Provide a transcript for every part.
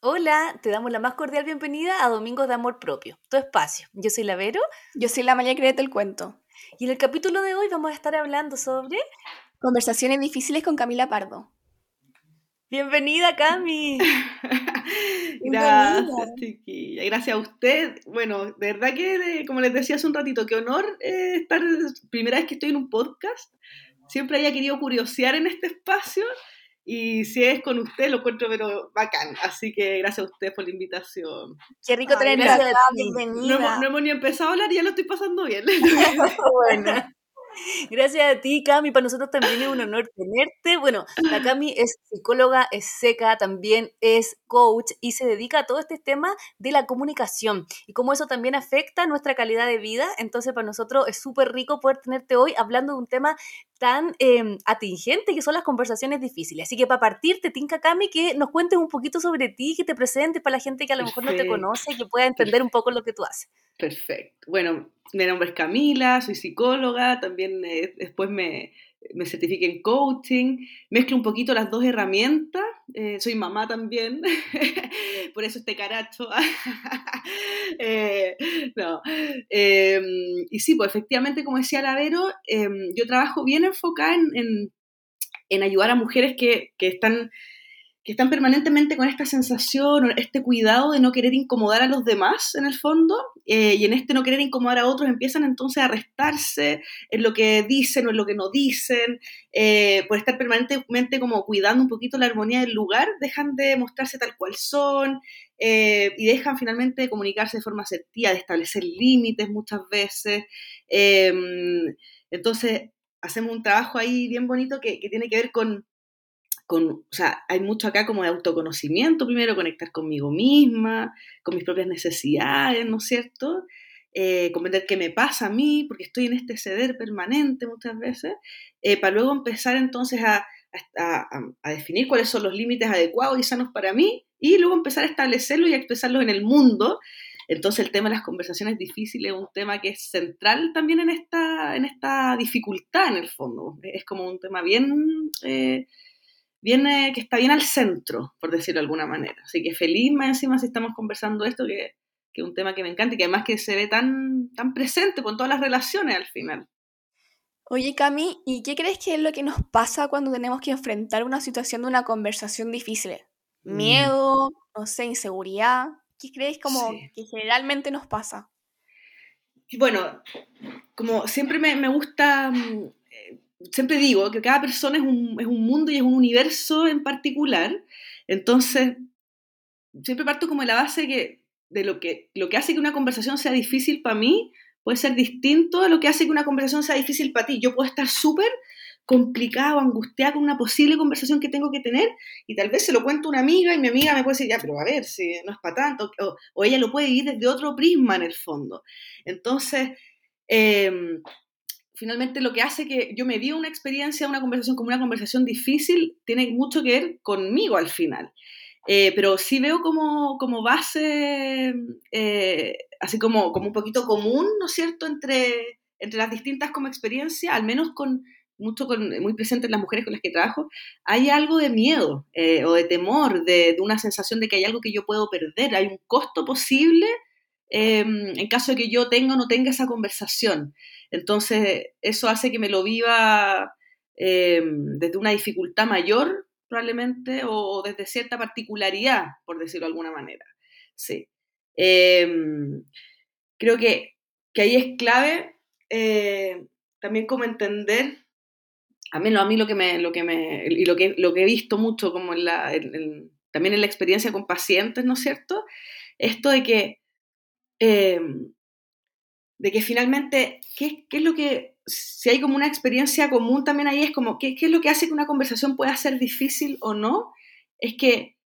Hola, te damos la más cordial bienvenida a Domingos de Amor Propio, tu espacio. Yo soy la Vero. Yo soy la María Creta el cuento. Y en el capítulo de hoy vamos a estar hablando sobre... Conversaciones difíciles con Camila Pardo. Bienvenida, Cami. Gracias, chiquilla. Gracias a usted. Bueno, de verdad que, como les decía hace un ratito, qué honor eh, estar, primera vez que estoy en un podcast. Siempre haya querido curiosear en este espacio y si es con usted, lo encuentro pero bacán. Así que gracias a usted por la invitación. Qué rico tener gracias, bienvenida. No, no, hemos ni empezado a hablar y ya lo estoy pasando bien. bueno. Gracias a ti, Cami. Para nosotros también es un honor tenerte. Bueno, la Cami es psicóloga, es seca, también es coach y se dedica a todo este tema de la comunicación y cómo eso también afecta nuestra calidad de vida. Entonces, para nosotros es súper rico poder tenerte hoy hablando de un tema tan eh, atingente que son las conversaciones difíciles. Así que para partir, te tinca, Cami, que nos cuentes un poquito sobre ti, que te presentes para la gente que a lo mejor no te conoce, que pueda entender un poco lo que tú haces. Perfecto. Bueno, mi nombre es Camila, soy psicóloga, también eh, después me, me certifiqué en coaching, mezclo un poquito las dos herramientas, eh, soy mamá también, por eso este caracho. eh, no. Em, y sí, pues efectivamente, como decía Lavero, eh, yo trabajo bien enfocada en, en, en ayudar a mujeres que, que están que están permanentemente con esta sensación, este cuidado de no querer incomodar a los demás en el fondo, eh, y en este no querer incomodar a otros empiezan entonces a restarse en lo que dicen o en lo que no dicen, eh, por estar permanentemente como cuidando un poquito la armonía del lugar, dejan de mostrarse tal cual son eh, y dejan finalmente de comunicarse de forma asertiva, de establecer límites muchas veces. Em, entonces, hacemos un trabajo ahí bien bonito que, que tiene que ver con con, o sea, hay mucho acá como de autoconocimiento, primero conectar conmigo misma, con mis propias necesidades, ¿no es cierto? Eh, comprender qué me pasa a mí, porque estoy en este ceder permanente muchas veces, eh, para luego empezar entonces a, a, a, definir cuáles son los límites adecuados y sanos para mí, y luego empezar a establecerlos y a expresarlos en el mundo. Entonces el tema de las conversaciones difíciles es un tema que es central también en esta, en esta dificultad en el fondo. Es como un tema bien... Eh, viene, que está bien al centro, por decirlo de alguna manera. Así que feliz más encima si estamos conversando esto, que, que es un tema que me encanta y que además que se ve tan, tan presente con todas las relaciones al final. Oye, Cami, ¿y qué crees que es lo que nos pasa cuando tenemos que enfrentar una situación de una conversación difícil? Mm. ¿Miedo? No sé, inseguridad. ¿Qué crees como sí. que generalmente nos pasa? Bueno, como siempre me, me gusta mm, siempre digo que cada persona es un, es un, mundo y es un universo en particular, entonces siempre parto como de la base que, de lo que, lo que hace que una conversación sea difícil para mí puede ser distinto a lo que hace que una conversación sea difícil para ti. Yo puedo estar súper complicada o angustiada con una posible conversación que tengo que tener y tal vez se lo cuento a una amiga y mi amiga me puede decir, ya, pero a ver, si no es para tanto, o, ella lo puede vivir desde otro prisma en el fondo. Entonces, eh, finalmente lo que hace que yo me dio una experiencia, una conversación como una conversación difícil, tiene mucho que ver conmigo al final. Eh, pero sí veo como, como base, eh, así como, como un poquito común, ¿no es cierto?, entre, entre las distintas como experiencias, al menos con mucho con, muy presente en las mujeres con las que trabajo, hay algo de miedo eh, o de temor, de, de, una sensación de que hay algo que yo puedo perder, hay un costo posible en caso de que yo tenga o no tenga esa conversación. Entonces, eso hace que me lo viva eh, desde una dificultad mayor, probablemente, o desde cierta particularidad, por decirlo de alguna manera. Sí. Eh, creo que, que, ahí es clave eh, también como entender, a mí, a mí lo que me, lo que me, y lo que, lo que he visto mucho como también en la experiencia con pacientes, ¿no es cierto? Esto de que eh, de que finalmente, ¿qué, ¿qué, es lo que, si hay como una experiencia común también ahí, es como, ¿qué, ¿qué, es lo que hace que una conversación pueda ser difícil o no? Es que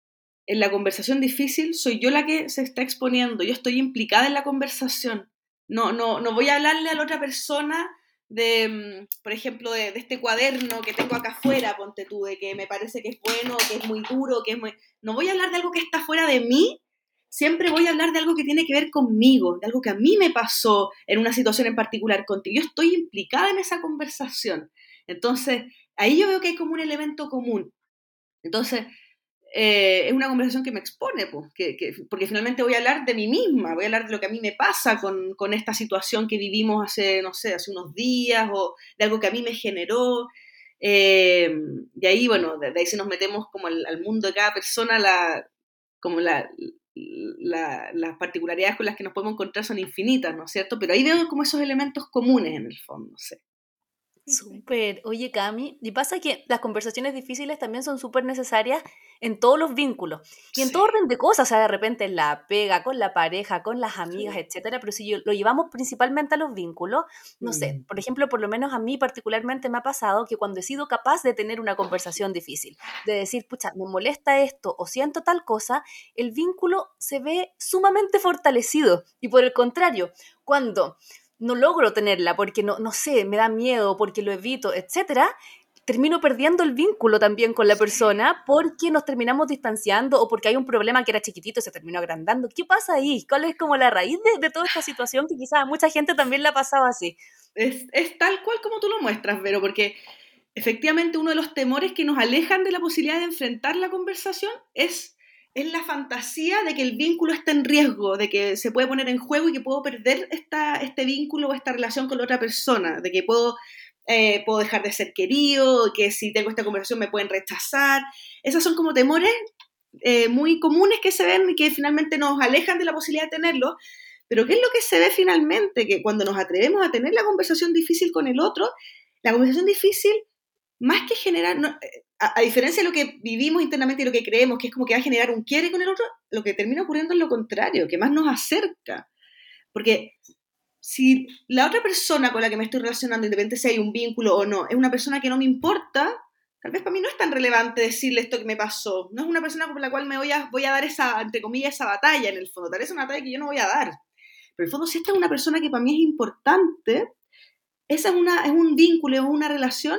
en la conversación difícil soy yo la que se está exponiendo, yo estoy implicada en la conversación. No, no, no voy a hablarle a la otra persona de, mm, por ejemplo, de, de, este cuaderno que tengo acá afuera, ponte tú, de que me parece que es bueno, que es muy duro, que es muy... No voy a hablar de algo que está fuera de mí, siempre voy a hablar de algo que tiene que ver conmigo, de algo que a mí me pasó en una situación en particular contigo. Yo estoy implicada en esa conversación. Entonces, ahí yo veo que hay como un elemento común. Entonces, eh, es una conversación que me expone, pues, que, porque finalmente voy a hablar de mí misma, voy a hablar de lo que a mí me pasa con, esta situación que vivimos hace, no sé, hace unos días o de algo que a mí me generó. Eh, y ahí, bueno, de, ahí si nos metemos como al, mundo de cada persona, como la, las particularidades con las que nos podemos encontrar son infinitas, ¿no es cierto? Pero ahí veo como esos elementos comunes en el fondo, sé. Súper. Oye, Cami, y pasa que las conversaciones difíciles también son súper necesarias en todos los vínculos y en todo orden de cosas, o sea, de repente en la pega, con la pareja, con las amigas, etcétera, pero si lo llevamos principalmente a los vínculos, no sé, mm. por ejemplo, por lo menos a mí particularmente me ha pasado que cuando he sido capaz de tener una conversación difícil, de decir, pucha, me molesta esto o siento tal cosa, el vínculo se ve sumamente fortalecido y por el contrario, cuando no logro tenerla porque no, no sé, me da miedo, porque lo evito, etcétera, termino perdiendo el vínculo también con la persona porque nos terminamos distanciando o porque hay un problema que era chiquitito y se terminó agrandando. ¿Qué pasa ahí? ¿Cuál es como la raíz de, toda esta situación que quizás a mucha gente también la ha pasado así? Es, es, tal cual como tú lo muestras, pero porque efectivamente uno de los temores que nos alejan de la posibilidad de enfrentar la conversación es es la fantasía de que el vínculo está en riesgo, de que se puede poner en juego y que puedo perder esta, este vínculo o esta relación con la otra persona, de que puedo, eh, puedo dejar de ser querido, que si tengo esta conversación me pueden rechazar. Esos son como temores eh, muy comunes que se ven y que finalmente nos alejan de la posibilidad de tenerlo. Pero ¿qué es lo que se ve finalmente? Que cuando nos atrevemos a tener la conversación difícil con el otro, la conversación difícil, más que generar, eh, a, diferencia de lo que vivimos internamente y lo que creemos, que es como que va a generar un quiere con el otro, lo que termina ocurriendo es lo contrario, que más nos acerca. Porque si la otra persona con la que me estoy relacionando, independientemente si hay un vínculo o no, es una persona que no me importa, tal vez para mí no es tan relevante decirle esto que me pasó. No es una persona con la cual me voy a, voy a dar esa, entre comillas, esa batalla en el fondo. Tal vez es una batalla que yo no voy a dar. Pero en el fondo, si esta es una persona que para mí es importante, esa es, una, es un vínculo, es una relación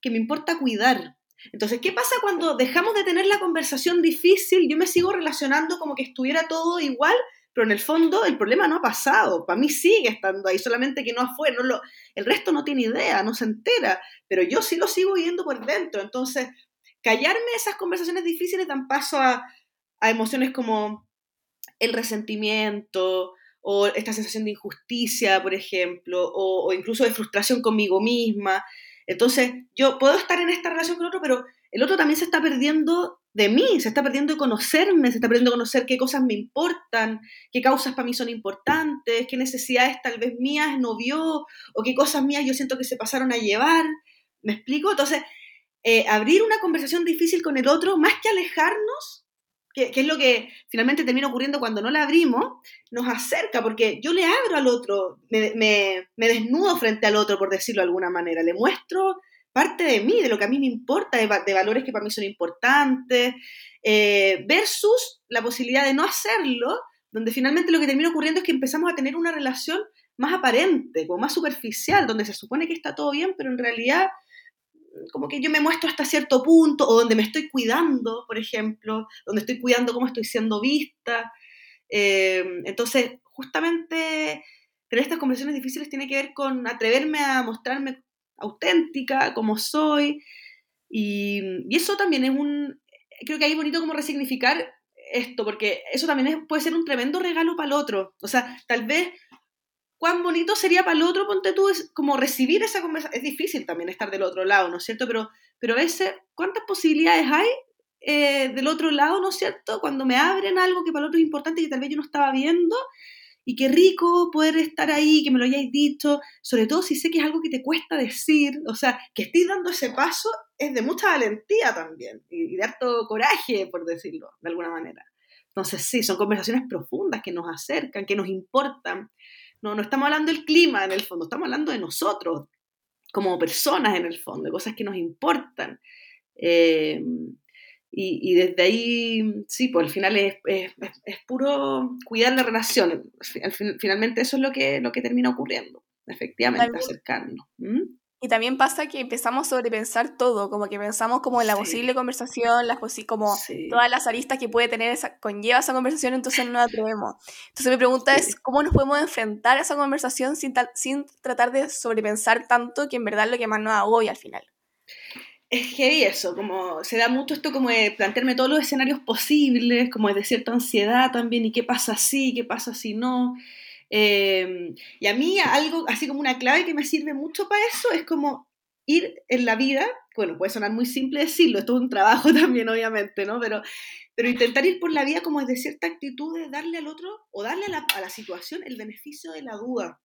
que me importa cuidar. Entonces, ¿qué pasa cuando dejamos de tener la conversación difícil? Yo me sigo relacionando como que estuviera todo igual, pero en el fondo el problema no ha pasado. Para mí sigue estando ahí, solamente que no fue. No lo, el resto no tiene idea, no se entera, pero yo sí lo sigo viendo por dentro. Entonces, callarme esas conversaciones difíciles dan paso a, emociones como el resentimiento, o esta sensación de injusticia, por ejemplo, o, o, incluso de frustración conmigo misma. Entonces, yo puedo estar en esta relación con otro, pero el otro también se está perdiendo de mí, se está perdiendo de conocerme, se está perdiendo de conocer qué cosas me importan, qué causas para mí son importantes, qué necesidades tal vez mías no vio, o qué cosas mías yo siento que se pasaron a llevar. ¿Me explico? Entonces, eh, abrir una conversación difícil con el otro, más que alejarnos, que, es lo que finalmente termina ocurriendo cuando no la abrimos, nos acerca, porque yo le abro al otro, me, me, desnudo frente al otro, por decirlo de alguna manera, le muestro parte de mí, de lo que a mí me importa, de, valores que para mí son importantes, eh, versus la posibilidad de no hacerlo, donde finalmente lo que termina ocurriendo es que empezamos a tener una relación más aparente, como más superficial, donde se supone que está todo bien, pero en realidad como que yo me muestro hasta cierto punto, o donde me estoy cuidando, por ejemplo, donde estoy cuidando cómo estoy siendo vista. Eh, entonces, justamente tener estas conversaciones difíciles tiene que ver con atreverme a mostrarme auténtica, como soy, y, y eso también es un, creo que hay bonito como resignificar esto, porque eso también puede ser un tremendo regalo para el otro. O sea, tal vez cuán bonito sería para el otro, ponte tú, es como recibir esa conversación. Es difícil también estar del otro lado, ¿no es cierto? Pero, pero a veces, ¿cuántas posibilidades hay eh, del otro lado, ¿no es cierto? Cuando me abren algo que para el otro es importante y que tal vez yo no estaba viendo, y qué rico poder estar ahí, que me lo hayáis dicho, sobre todo si sé que es algo que te cuesta decir, o sea, que estés dando ese paso es de mucha valentía también, y, y de harto coraje, por decirlo, de alguna manera. Entonces, sí, son conversaciones profundas que nos acercan, que nos importan, no, no estamos hablando del clima en el fondo, estamos hablando de nosotros como personas en el fondo, de cosas que nos importan. Eh, y, desde ahí, sí, pues al final es, puro cuidar la relación. finalmente eso es lo que, lo que termina ocurriendo, efectivamente, acercarnos. Y también pasa que empezamos a sobrepensar todo, como que pensamos como en la posible conversación, las como todas las aristas que puede tener esa, conlleva esa conversación, entonces no atrevemos. Entonces mi pregunta es, ¿cómo nos podemos enfrentar a esa conversación sin, sin tratar de sobrepensar tanto que en verdad es lo que más nos agobia al final? es que eso, como se da mucho esto como de plantearme todos los escenarios posibles, como de cierta ansiedad también, y qué pasa si, qué pasa si no. Eh, y a mí algo, así como una clave que me sirve mucho para eso, es como ir en la vida, bueno, puede sonar muy simple decirlo, esto es un trabajo también, obviamente, ¿no? Pero, pero intentar ir por la vida como de cierta actitud de darle al otro o darle a la situación el beneficio de la duda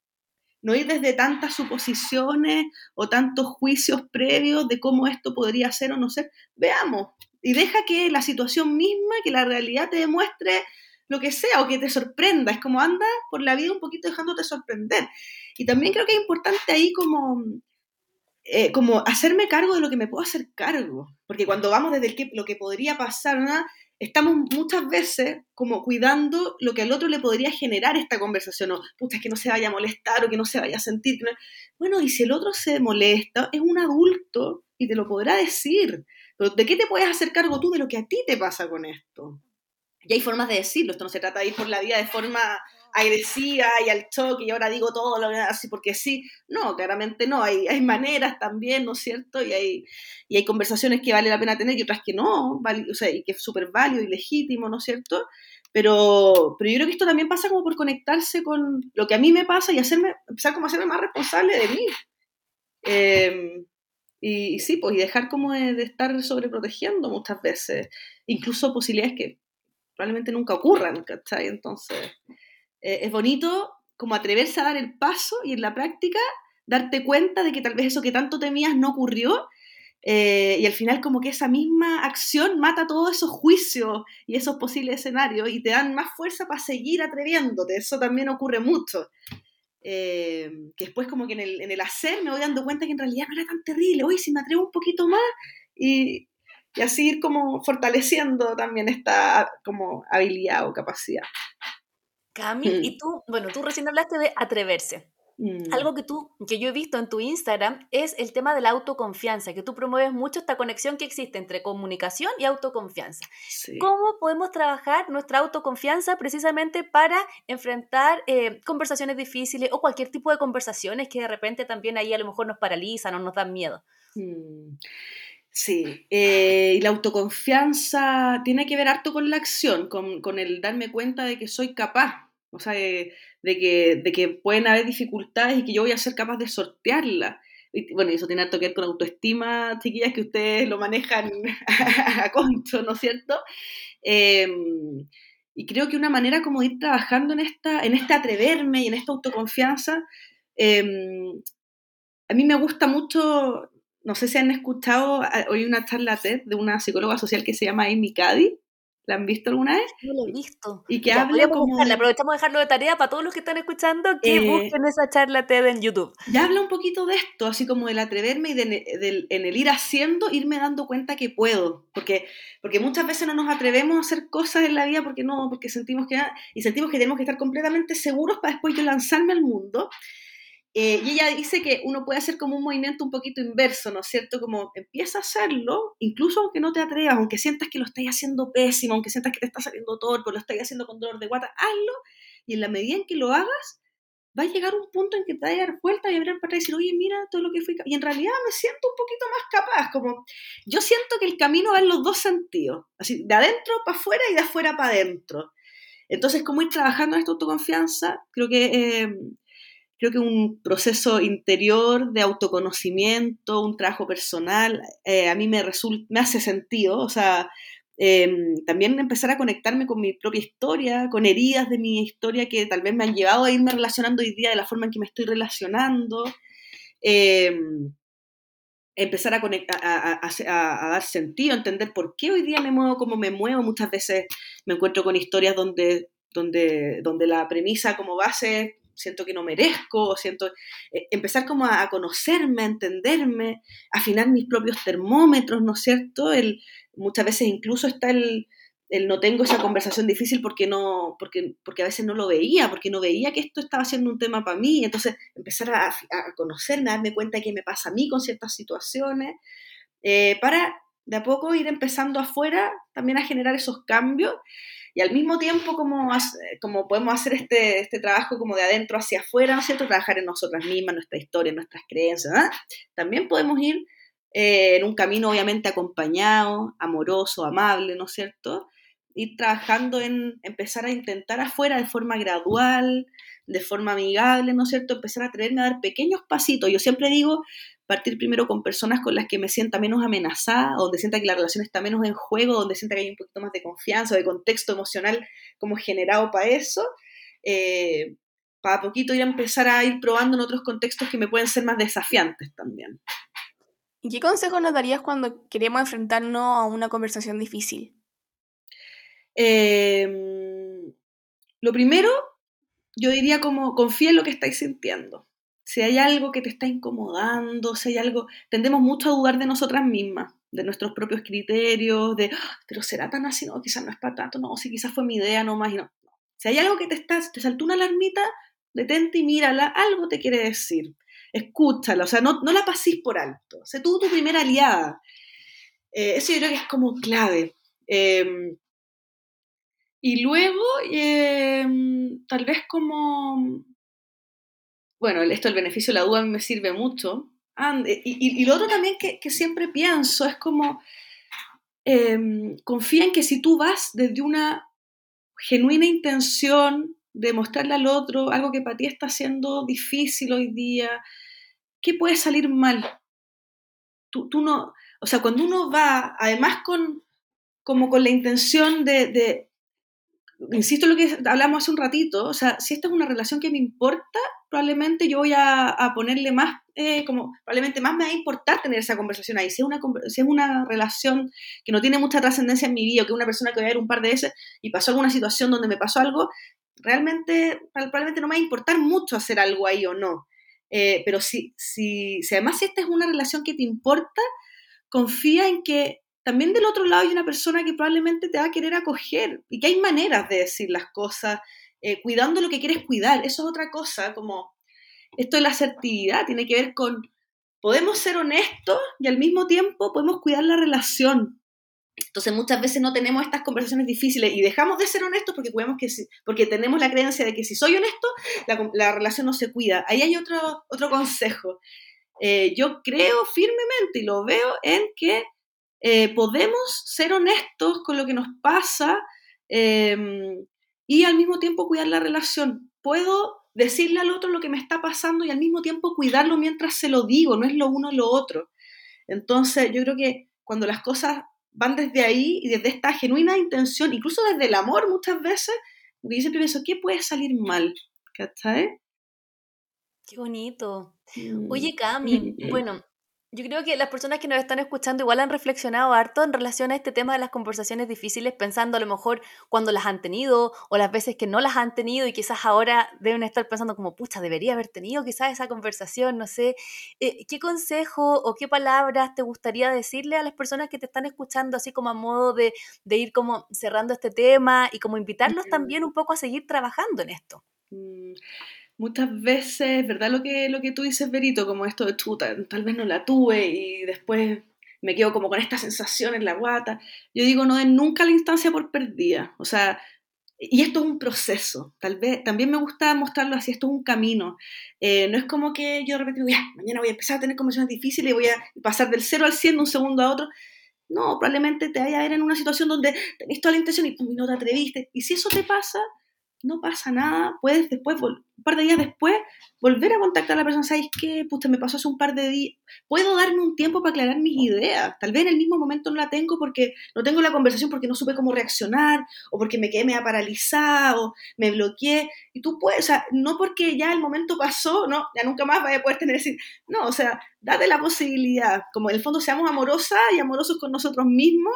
no ir desde tantas suposiciones o tantos juicios previos de cómo esto podría ser o no ser. Veamos y deja que la situación misma, que la realidad te demuestre lo que sea o que te sorprenda. Es como anda por la vida un poquito dejándote sorprender. Y también creo que es importante ahí como, eh, como hacerme cargo de lo que me puedo hacer cargo. Porque cuando vamos desde el lo que podría pasar, ¿no? estamos muchas veces como cuidando lo que al otro le podría generar esta conversación, o puta, es que no se vaya a molestar o que no se vaya a sentir. Bueno, y si el otro se molesta, es un adulto y te lo podrá decir. Pero ¿de qué te puedes hacer cargo tú de lo que a ti te pasa con esto? Y hay formas de decirlo, esto no se trata de ir por la vida de forma agresiva y al choque y ahora digo todo lo así porque sí. No, claramente no. Hay, hay maneras también, ¿no es cierto? Y hay, y hay conversaciones que vale la pena tener y otras que no, o sea, y que es súper válido y legítimo, ¿no es cierto? Pero, pero yo creo que esto también pasa como por conectarse con lo que a mí me pasa y hacerme, empezar como a hacerme más responsable de mí. Em, y, sí, pues, y dejar como de, estar sobreprotegiendo muchas veces, incluso posibilidades que probablemente nunca ocurran, ¿cachai? Entonces, eh, es bonito como atreverse a dar el paso y en la práctica darte cuenta de que tal vez eso que tanto temías no ocurrió eh, y al final como que esa misma acción mata todos esos juicios y esos posibles escenarios y te dan más fuerza para seguir atreviéndote. Eso también ocurre mucho. Eh, que después como que en el, en el, hacer me voy dando cuenta que en realidad no era tan terrible. Uy, si me atrevo un poquito más y, y así ir como fortaleciendo también esta como habilidad o capacidad. Cami, y mm. tú, bueno, tú recién hablaste de atreverse. Mm. Algo que tú, que yo he visto en tu Instagram es el tema de la autoconfianza, que tú promueves mucho esta conexión que existe entre comunicación y autoconfianza. ¿Cómo podemos trabajar nuestra autoconfianza precisamente para enfrentar eh, conversaciones difíciles o cualquier tipo de conversaciones que de repente también ahí a lo mejor nos paralizan o nos dan miedo? Mm. Sí, eh, y la autoconfianza tiene que ver harto con la acción, con, con el darme cuenta de que soy capaz o sea, de, que, de que pueden haber dificultades y que yo voy a ser capaz de sortearlas. Y, bueno, eso tiene que ver con autoestima, chiquillas, que ustedes lo manejan a concho, ¿no es cierto? Em, y creo que una manera como de ir trabajando en, esta, en este atreverme y en esta autoconfianza, em, a mí me gusta mucho, no sé si han escuchado hoy una charla TED de una psicóloga social que se llama Amy Cady, ¿La han visto alguna vez? No la he visto. Y que habla como... Aprovechamos de dejarlo de tarea para todos los que están escuchando que eh, busquen esa charla TED en YouTube. Ya habla un poquito de esto, así como del atreverme y de, en el ir haciendo, irme dando cuenta que puedo. Porque, porque muchas veces no nos atrevemos a hacer cosas en la vida porque no, porque sentimos que... Y sentimos que tenemos que estar completamente seguros para después yo lanzarme al mundo. Eh, y ella dice que uno puede hacer como un movimiento un poquito inverso, ¿no es cierto? Como empieza a hacerlo, incluso aunque no te atrevas, aunque sientas que lo estás haciendo pésimo, aunque sientas que te está saliendo torpe, lo estás haciendo con dolor de guata, hazlo. Y en la medida en que lo hagas, va a llegar un punto en que te vas a dar vuelta y a mirar para atrás y decir, oye, mira todo lo que fui. Y en realidad me siento un poquito más capaz. Como yo siento que el camino va en los dos sentidos, así de adentro para afuera y de afuera para adentro. Entonces, como ir trabajando en esta autoconfianza, creo que eh, creo que un proceso interior de autoconocimiento, un trabajo personal, eh, a mí me, resulta, me hace sentido, o sea, em, también empezar a conectarme con mi propia historia, con heridas de mi historia que tal vez me han llevado a irme relacionando hoy día de la forma en que me estoy relacionando. Em, empezar a, conectar, a, dar sentido, entender por qué hoy día me muevo como me muevo. Muchas veces me encuentro con historias donde, donde, donde la premisa como base siento que no merezco, siento eh, empezar como a, conocerme, a entenderme, afinar mis propios termómetros, ¿no es cierto? El, muchas veces incluso está el, el, no tengo esa conversación difícil porque no, porque, porque a veces no lo veía, porque no veía que esto estaba siendo un tema para mí, entonces empezar a, a conocerme, a darme cuenta de qué me pasa a mí con ciertas situaciones, eh, para de a poco ir empezando afuera también a generar esos cambios y al mismo tiempo como, como podemos hacer este, este trabajo como de adentro hacia afuera, ¿no es cierto? Trabajar en nosotras mismas, nuestra historia, nuestras creencias, ¿ah? también podemos ir eh, en un camino obviamente acompañado, amoroso, amable, ¿no es cierto? Ir trabajando en empezar a intentar afuera de forma gradual, de forma amigable, ¿no es cierto? Empezar a atreverme a dar pequeños pasitos. Yo siempre digo, partir primero con personas con las que me sienta menos amenazada, donde sienta que la relación está menos en juego, donde sienta que hay un poquito más de confianza, de contexto emocional como generado para eso, eh, para poquito ir a empezar a ir probando en otros contextos que me pueden ser más desafiantes también. ¿Y qué consejo nos darías cuando queremos enfrentarnos a una conversación difícil? Em, lo primero, yo diría como confía en lo que estáis sintiendo. Si hay algo que te está incomodando, si hay algo, tendemos mucho a dudar de nosotras mismas, de nuestros propios criterios, de, ah, pero será tan así, no, quizás no es para tanto, no, si quizás fue mi idea nomás, y no. Si hay algo que te está, te saltó una alarmita, detente y mírala, algo te quiere decir escúchala, o sea, no, la pasís por alto, sé tú tu primera aliada. Eh, eso yo creo que es como clave. Em, y luego, em, tal vez como, bueno, esto el beneficio de la duda me sirve mucho. y, lo otro también que, siempre pienso es como, em, confía en que si tú vas desde una genuina intención de mostrarle al otro algo que para ti está siendo difícil hoy día, ¿qué puede salir mal? Tú, tú no, o sea, cuando uno va, además con, como con la intención de, de, insisto en lo que hablamos hace un ratito, o sea, si esta es una relación que me importa, probablemente yo voy a, ponerle más, eh, como, probablemente más me va a importar tener esa conversación ahí. Si es una, si es una relación que no tiene mucha trascendencia en mi vida, o que una persona que voy a ver un par de veces y pasó alguna situación donde me pasó algo, realmente, probablemente no me va a importar mucho hacer algo ahí o no. Eh, pero si, si, si además esta es una relación que te importa, confía en que también del otro lado hay una persona que probablemente te va a querer acoger y que hay maneras de decir las cosas, eh, cuidando lo que quieres cuidar. Eso es otra cosa, como esto de la asertividad tiene que ver con, podemos ser honestos y al mismo tiempo podemos cuidar la relación. Entonces muchas veces no tenemos estas conversaciones difíciles y dejamos de ser honestos porque, que porque tenemos la creencia de que si soy honesto, la, relación no se cuida. Ahí hay otro, otro consejo. Eh, yo creo firmemente y lo veo en que eh, podemos ser honestos con lo que nos pasa em, y al mismo tiempo cuidar la relación. Puedo decirle al otro lo que me está pasando y al mismo tiempo cuidarlo mientras se lo digo, no es lo uno o lo otro. Entonces yo creo que cuando las cosas van desde ahí y desde esta genuina intención, incluso desde el amor muchas veces, porque yo siempre pienso, ¿qué puede salir mal? ¿Cachai? Qué bonito. Mm. Oye, Cami, bueno, yo creo que las personas que nos están escuchando igual han reflexionado harto en relación a este tema de las conversaciones difíciles, pensando a lo mejor cuando las han tenido o las veces que no las han tenido y quizás ahora deben estar pensando como, pucha, debería haber tenido quizás esa conversación, no sé. Eh, ¿Qué consejo o qué palabras te gustaría decirle a las personas que te están escuchando, así como a modo de, de ir como cerrando este tema y como invitarlos también un poco a seguir trabajando en esto? Mm, muchas veces, ¿verdad? Lo que, lo que tú dices, Berito, como esto de chuta, tal vez no la tuve y después me quedo como con esta sensación en la guata. Yo digo, no den nunca la instancia por perdida. O sea, y esto es un proceso. Tal vez, también me gusta mostrarlo así, esto es un camino. Eh, no es como que yo de repente ya, mañana voy a empezar a tener conversaciones difíciles y voy a pasar del 0 al 100 de un segundo a otro. No, probablemente te vaya a ver en una situación donde tenés toda la intención y no te atreviste. Y si eso te pasa, no pasa nada, puedes después, un par de días después, volver a contactar a la persona, ¿sabes qué? Pues me pasó hace un par de días, puedo darme un tiempo para aclarar mis ideas, tal vez en el mismo momento no la tengo porque no tengo la conversación porque no supe cómo reaccionar, o porque me quedé media paralizada, o me bloqueé, y tú puedes, o sea, no porque ya el momento pasó, no, ya nunca más vaya a poder tener decir, no, o sea, date la posibilidad, como en el fondo seamos amorosas y amorosos con nosotros mismos,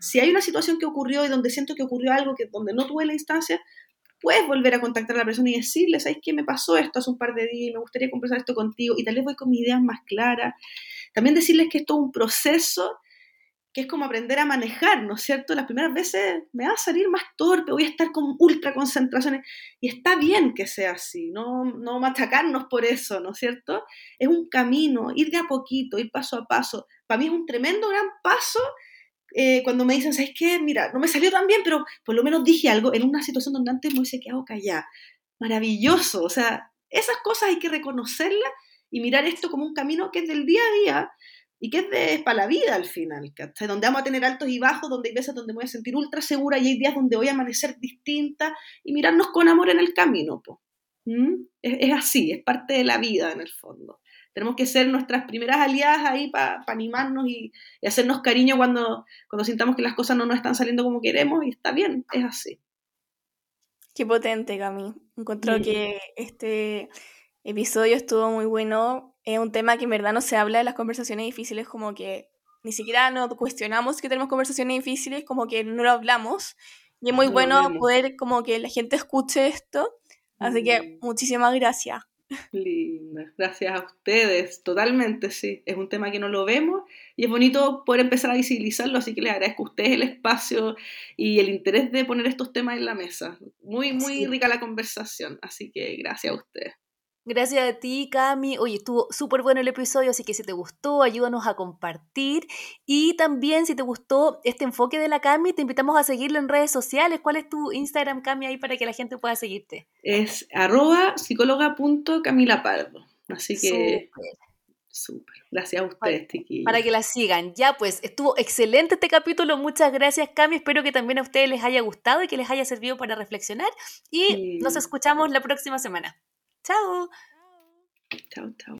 si hay una situación que ocurrió y donde siento que ocurrió algo que donde no tuve la instancia, puedes volver a contactar a la persona y decirle, ¿sabes qué me pasó esto hace un par de días me gustaría conversar esto contigo? Y tal vez voy con mis ideas más claras. También decirles que esto es un proceso que es como aprender a manejar, ¿no es cierto? Las primeras veces me va a salir más torpe, voy a estar con ultra concentraciones y está bien que sea así, no, no machacarnos por eso, ¿no es cierto? Es un camino, ir de a poquito, ir paso a paso. Para mí es un tremendo gran paso eh, cuando me dicen, ¿sabes qué? Mira, no me salió tan bien, pero por lo menos dije algo en una situación donde antes me hubiese quedado callada. Maravilloso, o sea, esas cosas hay que reconocerlas y mirar esto como un camino que es del día a día y que es, de, para la vida al final. Donde vamos a tener altos y bajos, donde hay veces donde me voy a sentir ultra segura y hay días donde voy a amanecer distinta y mirarnos con amor en el camino, po. ¿Mm? Es, así, es parte de la vida en el fondo. Tenemos que ser nuestras primeras aliadas ahí para animarnos y, hacernos cariño cuando, cuando sintamos que las cosas no nos están saliendo como queremos y está bien, es así. Qué potente, Cami. Encuentro que este episodio estuvo muy bueno. Es un tema que en verdad no se habla de las conversaciones difíciles, como que ni siquiera nos cuestionamos que tenemos conversaciones difíciles, como que no lo hablamos. Y es muy bueno poder como que la gente escuche esto. Así que muchísimas gracias. Linda, gracias a ustedes, totalmente, sí. Es un tema que no lo vemos y es bonito poder empezar a visibilizarlo, así que les agradezco a ustedes el espacio y el interés de poner estos temas en la mesa. Muy, muy rica la conversación, así que gracias a ustedes. Gracias a ti, Cami. Oye, estuvo súper bueno el episodio, así que si te gustó, ayúdanos a compartir. Y también, si te gustó este enfoque de la Cami, te invitamos a seguirlo en redes sociales. ¿Cuál es tu Instagram, Cami, ahí para que la gente pueda seguirte? Es arroba psicóloga.camilapardo. Así que... Súper. Gracias a ustedes, Tiki. Para que la sigan. Ya, pues estuvo excelente este capítulo. Muchas gracias, Cami. Espero que también a ustedes les haya gustado y que les haya servido para reflexionar. Y nos escuchamos la próxima semana. Ciao! Ciao, ciao.